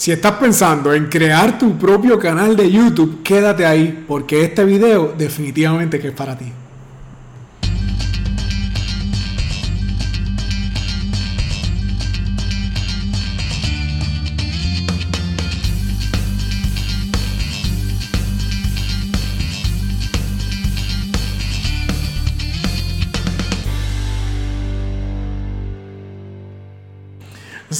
Si estás pensando en crear tu propio canal de YouTube, quédate ahí porque este video definitivamente que es para ti.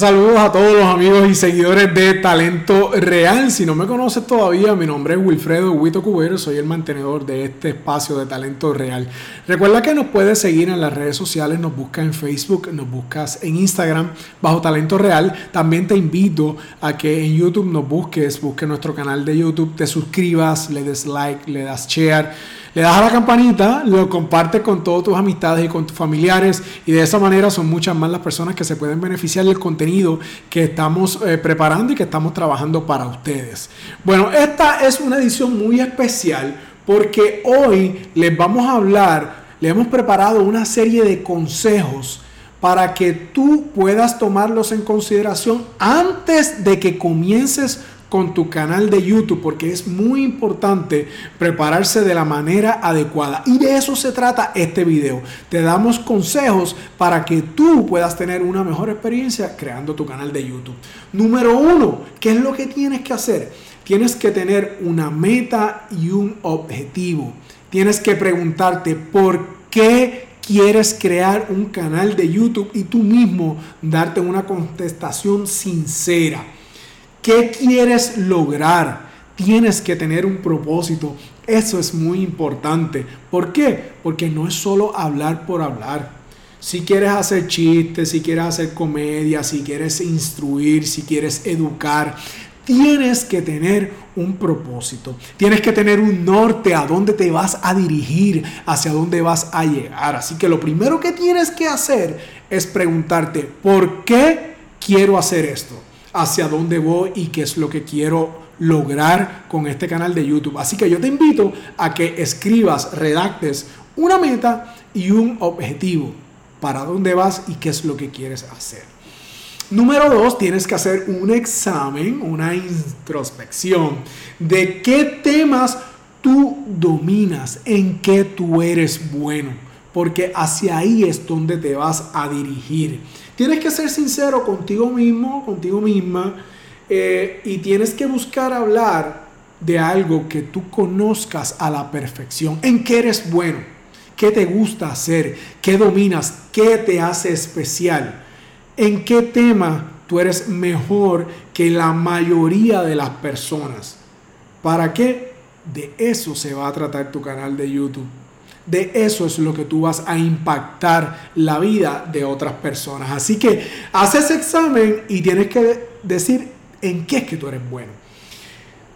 Saludos a todos los amigos y seguidores de Talento Real. Si no me conoces todavía, mi nombre es Wilfredo Huito Cubero, soy el mantenedor de este espacio de Talento Real. Recuerda que nos puedes seguir en las redes sociales, nos buscas en Facebook, nos buscas en Instagram bajo Talento Real. También te invito a que en YouTube nos busques, busques nuestro canal de YouTube, te suscribas, le des like, le das share le das a la campanita, lo compartes con todas tus amistades y con tus familiares y de esa manera son muchas más las personas que se pueden beneficiar del contenido que estamos eh, preparando y que estamos trabajando para ustedes. Bueno, esta es una edición muy especial porque hoy les vamos a hablar, le hemos preparado una serie de consejos para que tú puedas tomarlos en consideración antes de que comiences con tu canal de YouTube porque es muy importante prepararse de la manera adecuada. Y de eso se trata este video. Te damos consejos para que tú puedas tener una mejor experiencia creando tu canal de YouTube. Número uno, ¿qué es lo que tienes que hacer? Tienes que tener una meta y un objetivo. Tienes que preguntarte por qué quieres crear un canal de YouTube y tú mismo darte una contestación sincera. ¿Qué quieres lograr? Tienes que tener un propósito. Eso es muy importante. ¿Por qué? Porque no es solo hablar por hablar. Si quieres hacer chistes, si quieres hacer comedia, si quieres instruir, si quieres educar, tienes que tener un propósito. Tienes que tener un norte a dónde te vas a dirigir, hacia dónde vas a llegar. Así que lo primero que tienes que hacer es preguntarte, ¿por qué quiero hacer esto? Hacia dónde voy y qué es lo que quiero lograr con este canal de YouTube. Así que yo te invito a que escribas, redactes una meta y un objetivo para dónde vas y qué es lo que quieres hacer. Número dos, tienes que hacer un examen, una introspección de qué temas tú dominas, en qué tú eres bueno, porque hacia ahí es donde te vas a dirigir. Tienes que ser sincero contigo mismo, contigo misma, eh, y tienes que buscar hablar de algo que tú conozcas a la perfección, en qué eres bueno, qué te gusta hacer, qué dominas, qué te hace especial, en qué tema tú eres mejor que la mayoría de las personas. ¿Para qué? De eso se va a tratar tu canal de YouTube. De eso es lo que tú vas a impactar la vida de otras personas. Así que haces examen y tienes que decir en qué es que tú eres bueno.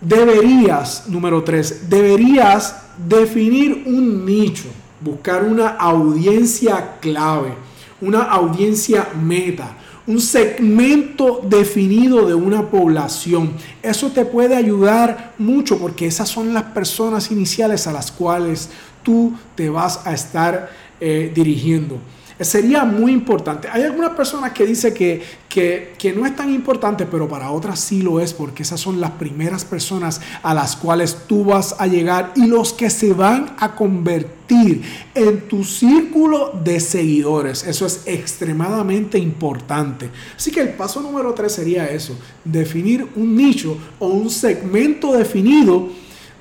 Deberías, número tres, deberías definir un nicho, buscar una audiencia clave, una audiencia meta, un segmento definido de una población. Eso te puede ayudar mucho porque esas son las personas iniciales a las cuales tú te vas a estar eh, dirigiendo. Sería muy importante. Hay algunas personas que dicen que, que, no es tan importante, pero para otras sí lo es, porque esas son las primeras personas a las cuales tú vas a llegar y los que se van a convertir en tu círculo de seguidores. Eso es extremadamente importante. Así que el paso número tres sería eso, definir un nicho o un segmento definido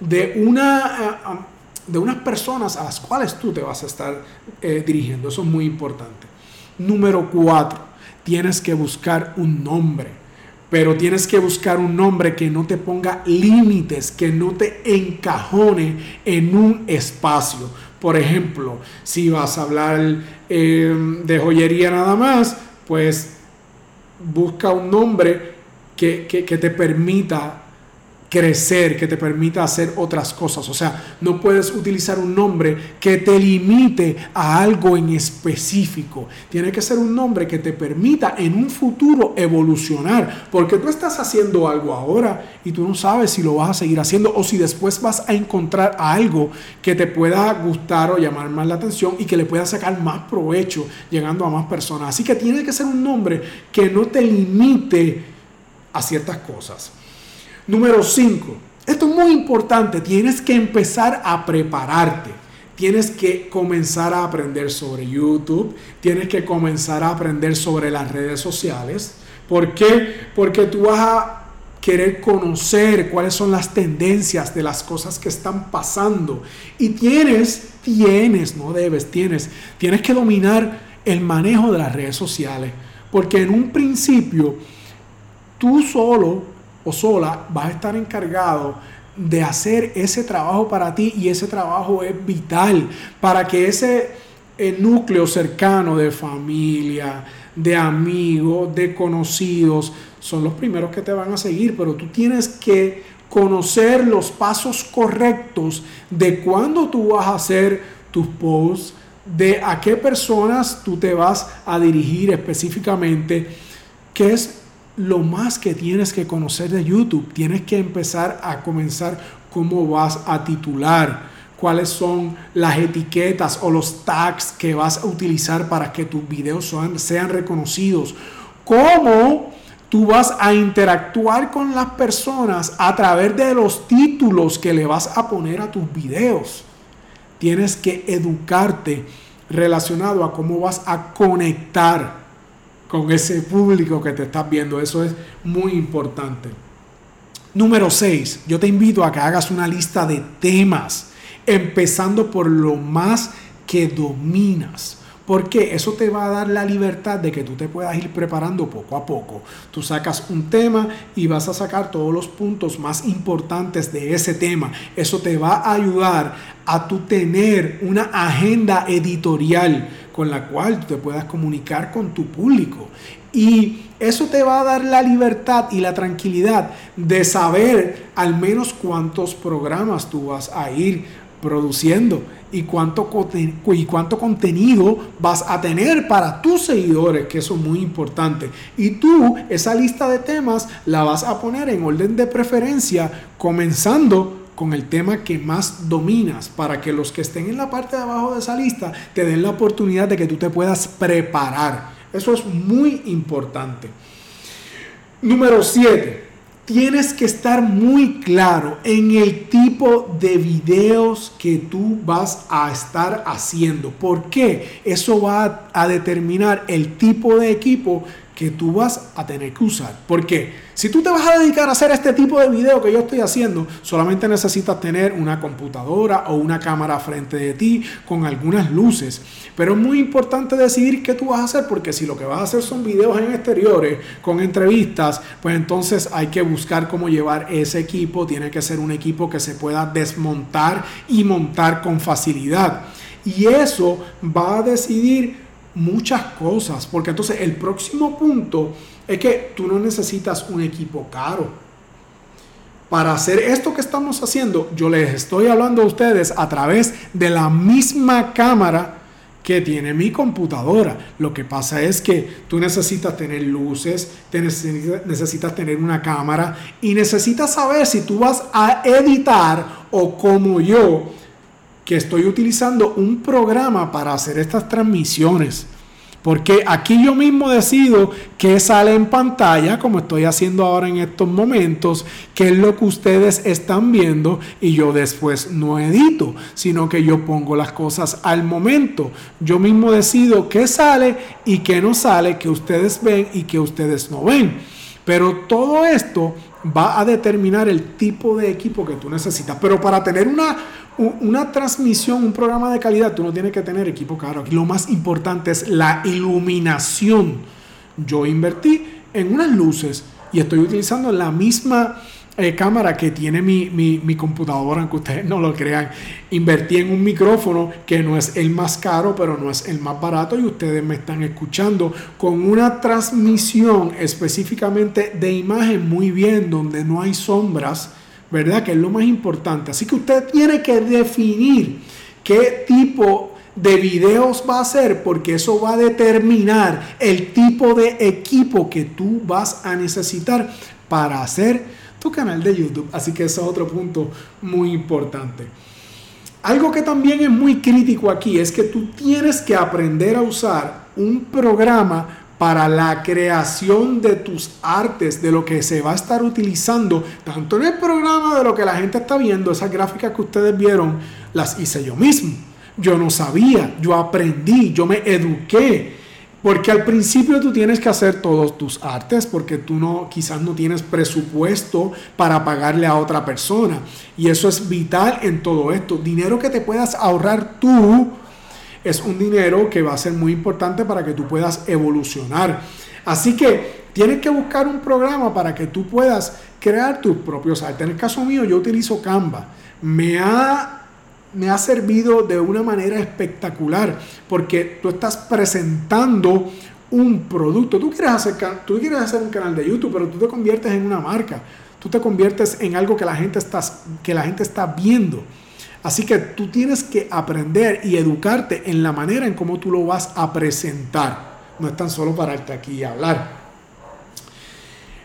de una... de unas personas a las cuales tú te vas a estar eh, dirigiendo. Eso es muy importante. Número cuatro, tienes que buscar un nombre. Pero tienes que buscar un nombre que no te ponga límites, que no te encajone en un espacio. Por ejemplo, si vas a hablar eh, de joyería nada más, pues busca un nombre que, que te permita crecer, que te permita hacer otras cosas. O sea, no puedes utilizar un nombre que te limite a algo en específico. Tiene que ser un nombre que te permita en un futuro evolucionar. Porque tú estás haciendo algo ahora y tú no sabes si lo vas a seguir haciendo o si después vas a encontrar algo que te pueda gustar o llamar más la atención y que le pueda sacar más provecho llegando a más personas. Así que tiene que ser un nombre que no te limite a ciertas cosas. Número 5. Esto es muy importante. Tienes que empezar a prepararte. Tienes que comenzar a aprender sobre YouTube. Tienes que comenzar a aprender sobre las redes sociales. ¿Por qué? Porque tú vas a querer conocer cuáles son las tendencias de las cosas que están pasando. Y tienes, tienes, no debes, tienes, tienes que dominar el manejo de las redes sociales. Porque en un principio, tú solo o sola vas a estar encargado de hacer ese trabajo para ti y ese trabajo es vital para que ese eh, núcleo cercano de familia, de amigos, de conocidos, son los primeros que te van a seguir, pero tú tienes que conocer los pasos correctos de cuándo tú vas a hacer tus posts, de a qué personas tú te vas a dirigir específicamente, qué es lo más que tienes que conocer de YouTube. Tienes que empezar a comenzar cómo vas a titular, cuáles son las etiquetas o los tags que vas a utilizar para que tus videos sean, sean reconocidos, cómo tú vas a interactuar con las personas a través de los títulos que le vas a poner a tus videos. Tienes que educarte relacionado a cómo vas a conectar con ese público que te estás viendo. Eso es muy importante. Número 6, yo te invito a que hagas una lista de temas, empezando por lo más que dominas. Porque eso te va a dar la libertad de que tú te puedas ir preparando poco a poco. Tú sacas un tema y vas a sacar todos los puntos más importantes de ese tema. Eso te va a ayudar a tu tener una agenda editorial con la cual te puedas comunicar con tu público. Y eso te va a dar la libertad y la tranquilidad de saber al menos cuántos programas tú vas a ir produciendo y cuánto, y cuánto contenido vas a tener para tus seguidores, que eso es muy importante. Y tú esa lista de temas la vas a poner en orden de preferencia, comenzando con el tema que más dominas, para que los que estén en la parte de abajo de esa lista te den la oportunidad de que tú te puedas preparar. Eso es muy importante. Número 7 tienes que estar muy claro en el tipo de videos que tú vas a estar haciendo. ¿Por qué? Eso va a determinar el tipo de equipo que tú vas a tener que usar. Porque si tú te vas a dedicar a hacer este tipo de video que yo estoy haciendo, solamente necesitas tener una computadora o una cámara frente de ti con algunas luces. Pero es muy importante decidir qué tú vas a hacer porque si lo que vas a hacer son videos en exteriores con entrevistas, pues entonces hay que buscar cómo llevar ese equipo. Tiene que ser un equipo que se pueda desmontar y montar con facilidad. Y eso va a decidir muchas cosas, porque entonces el próximo punto es que tú no necesitas un equipo caro. Para hacer esto que estamos haciendo, yo les estoy hablando a ustedes a través de la misma cámara que tiene mi computadora. Lo que pasa es que tú necesitas tener luces, necesitas tener una cámara y necesitas saber si tú vas a editar o como yo que estoy utilizando un programa para hacer estas transmisiones. Porque aquí yo mismo decido qué sale en pantalla, como estoy haciendo ahora en estos momentos, qué es lo que ustedes están viendo y yo después no edito, sino que yo pongo las cosas al momento. Yo mismo decido qué sale y qué no sale, que ustedes ven y que ustedes no ven. Pero todo esto va a determinar el tipo de equipo que tú necesitas. Pero para tener una, una transmisión, un programa de calidad, tú no tienes que tener equipo caro. Aquí lo más importante es la iluminación. Yo invertí en unas luces y estoy utilizando la misma eh, cámara que tiene mi, mi, computadora, aunque ustedes no lo crean. Invertí en un micrófono que no es el más caro, pero no es el más barato y ustedes me están escuchando con una transmisión específicamente de imagen muy bien, donde no hay sombras, ¿verdad? Que es lo más importante. Así que usted tiene que definir qué tipo de videos va a hacer porque eso va a determinar el tipo de equipo que tú vas a necesitar para hacer tu canal de YouTube. Así que eso es otro punto muy importante. Algo que también es muy crítico aquí es que tú tienes que aprender a usar un programa para la creación de tus artes, de lo que se va a estar utilizando, tanto en el programa de lo que la gente está viendo, esas gráficas que ustedes vieron, las hice yo mismo. Yo no sabía, yo aprendí, yo me eduqué. Porque al principio tú tienes que hacer todos tus artes porque tú no quizás no tienes presupuesto para pagarle a otra persona y eso es vital en todo esto. Dinero que te puedas ahorrar tú es un dinero que va a ser muy importante para que tú puedas evolucionar. Así que tienes que buscar un programa para que tú puedas crear tus propios artes. En el caso mío, yo utilizo Canva. Me ha, me ha servido de una manera espectacular porque tú estás presentando un producto. Tú quieres, hacer, tú quieres hacer un canal de YouTube, pero tú te conviertes en una marca. Tú te conviertes en algo que la gente está, que la gente está viendo. Así que tú tienes que aprender y educarte en la manera en cómo tú lo vas a presentar. No es tan solo pararte aquí y hablar.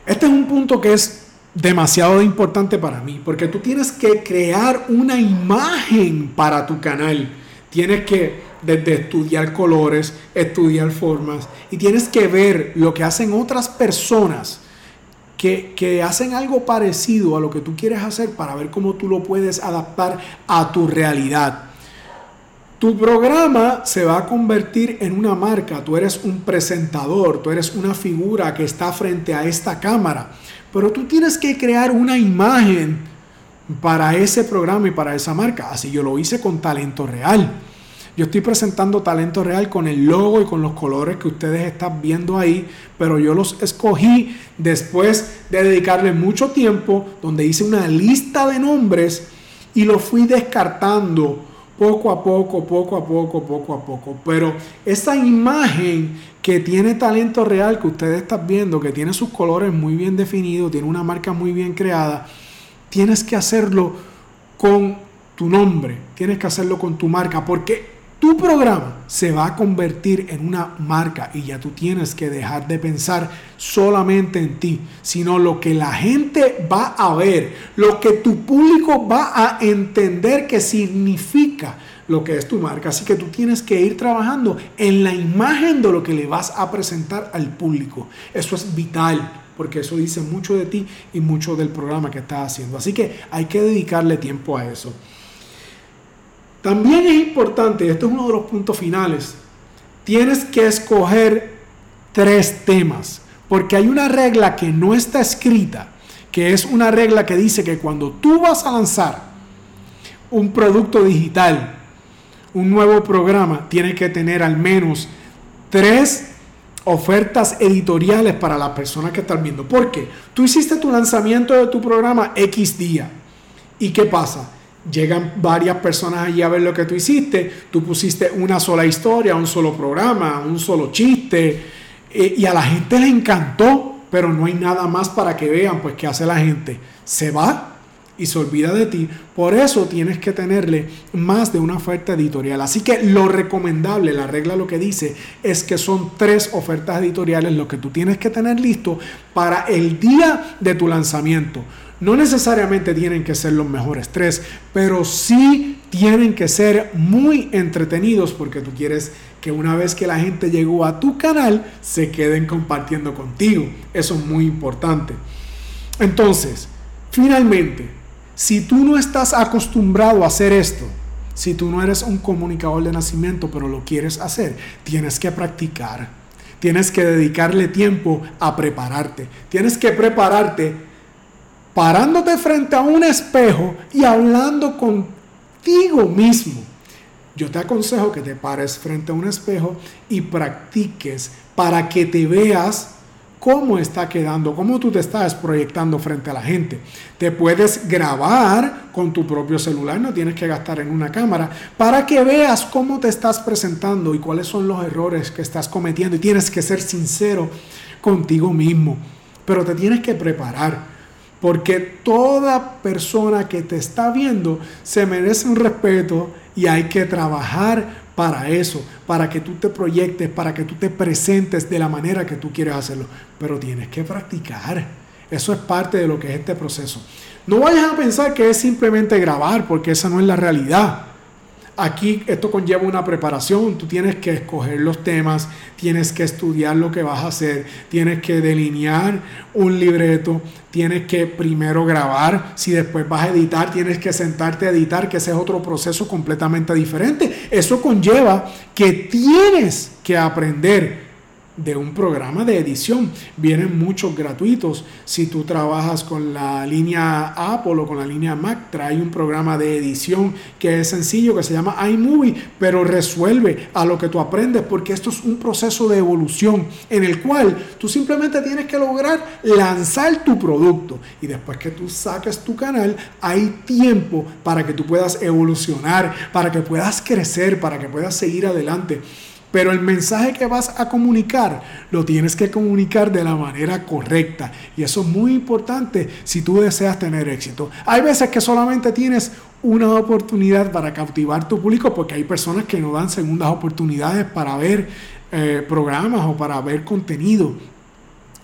Este es un punto que es demasiado importante para mí, porque tú tienes que crear una imagen para tu canal. Tienes que desde estudiar colores, estudiar formas, y tienes que ver lo que hacen otras personas que, hacen algo parecido a lo que tú quieres hacer para ver cómo tú lo puedes adaptar a tu realidad. Tu programa se va a convertir en una marca, tú eres un presentador, tú eres una figura que está frente a esta cámara, pero tú tienes que crear una imagen para ese programa y para esa marca. Así yo lo hice con talento real. Yo estoy presentando talento real con el logo y con los colores que ustedes están viendo ahí, pero yo los escogí después de dedicarle mucho tiempo, donde hice una lista de nombres y lo fui descartando poco a poco, poco a poco, poco a poco. Pero esa imagen que tiene talento real que ustedes están viendo, que tiene sus colores muy bien definidos, tiene una marca muy bien creada, tienes que hacerlo con tu nombre, tienes que hacerlo con tu marca, porque tu programa se va a convertir en una marca y ya tú tienes que dejar de pensar solamente en ti, sino lo que la gente va a ver, lo que tu público va a entender que significa lo que es tu marca. Así que tú tienes que ir trabajando en la imagen de lo que le vas a presentar al público. Eso es vital porque eso dice mucho de ti y mucho del programa que estás haciendo. Así que hay que dedicarle tiempo a eso. También es importante, esto es uno de los puntos finales, tienes que escoger tres temas, porque hay una regla que no está escrita, que es una regla que dice que cuando tú vas a lanzar un producto digital, un nuevo programa, tiene que tener al menos tres ofertas editoriales para las personas que están viendo. ¿Por qué? Tú hiciste tu lanzamiento de tu programa X día. ¿Y qué pasa? Llegan varias personas allí a ver lo que tú hiciste, tú pusiste una sola historia, un solo programa, un solo chiste, eh, y a la gente le encantó, pero no hay nada más para que vean, pues ¿qué hace la gente? Se va y se olvida de ti. Por eso tienes que tenerle más de una oferta editorial. Así que lo recomendable, la regla lo que dice es que son tres ofertas editoriales lo que tú tienes que tener listo para el día de tu lanzamiento. No necesariamente tienen que ser los mejores tres, pero sí tienen que ser muy entretenidos porque tú quieres que una vez que la gente llegó a tu canal se queden compartiendo contigo. Eso es muy importante. Entonces, finalmente, si tú no estás acostumbrado a hacer esto, si tú no eres un comunicador de nacimiento pero lo quieres hacer, tienes que practicar. Tienes que dedicarle tiempo a prepararte. Tienes que prepararte parándote frente a un espejo y hablando contigo mismo. Yo te aconsejo que te pares frente a un espejo y practiques para que te veas cómo está quedando, cómo tú te estás proyectando frente a la gente. Te puedes grabar con tu propio celular, no tienes que gastar en una cámara, para que veas cómo te estás presentando y cuáles son los errores que estás cometiendo. Y tienes que ser sincero contigo mismo, pero te tienes que preparar. Porque toda persona que te está viendo se merece un respeto y hay que trabajar para eso, para que tú te proyectes, para que tú te presentes de la manera que tú quieres hacerlo. Pero tienes que practicar. Eso es parte de lo que es este proceso. No vayas a pensar que es simplemente grabar, porque esa no es la realidad. Aquí esto conlleva una preparación, tú tienes que escoger los temas, tienes que estudiar lo que vas a hacer, tienes que delinear un libreto, tienes que primero grabar, si después vas a editar, tienes que sentarte a editar, que ese es otro proceso completamente diferente. Eso conlleva que tienes que aprender de un programa de edición. Vienen muchos gratuitos. Si tú trabajas con la línea Apple o con la línea Mac, trae un programa de edición que es sencillo, que se llama iMovie, pero resuelve a lo que tú aprendes, porque esto es un proceso de evolución en el cual tú simplemente tienes que lograr lanzar tu producto. Y después que tú saques tu canal, hay tiempo para que tú puedas evolucionar, para que puedas crecer, para que puedas seguir adelante. Pero el mensaje que vas a comunicar lo tienes que comunicar de la manera correcta. Y eso es muy importante si tú deseas tener éxito. Hay veces que solamente tienes una oportunidad para cautivar tu público porque hay personas que no dan segundas oportunidades para ver eh, programas o para ver contenido.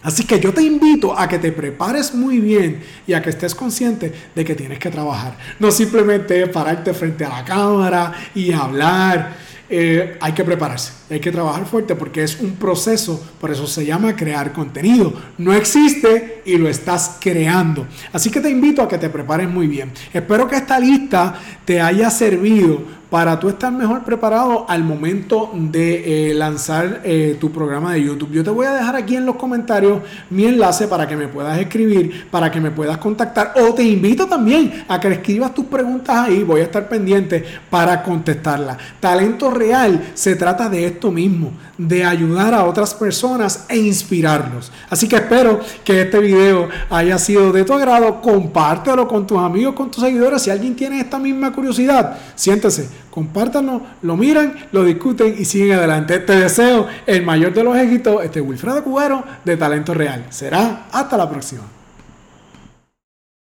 Así que yo te invito a que te prepares muy bien y a que estés consciente de que tienes que trabajar. No simplemente pararte frente a la cámara y hablar eh, hay que prepararse, hay que trabajar fuerte porque es un proceso, por eso se llama crear contenido. No existe y lo estás creando. Así que te invito a que te prepares muy bien. Espero que esta lista te haya servido para tú estar mejor preparado al momento de eh, lanzar eh, tu programa de YouTube. Yo te voy a dejar aquí en los comentarios mi enlace para que me puedas escribir, para que me puedas contactar o te invito también a que escribas tus preguntas ahí, voy a estar pendiente para contestarlas. Talento real se trata de esto mismo, de ayudar a otras personas e inspirarlos. Así que espero que este video haya sido de tu agrado, compártelo con tus amigos, con tus seguidores, si alguien tiene esta misma curiosidad, siéntese compártanlo, lo miran, lo discuten y siguen adelante. Te deseo el mayor de los éxitos, este Wilfredo Cubero de Talento Real. Será hasta la próxima.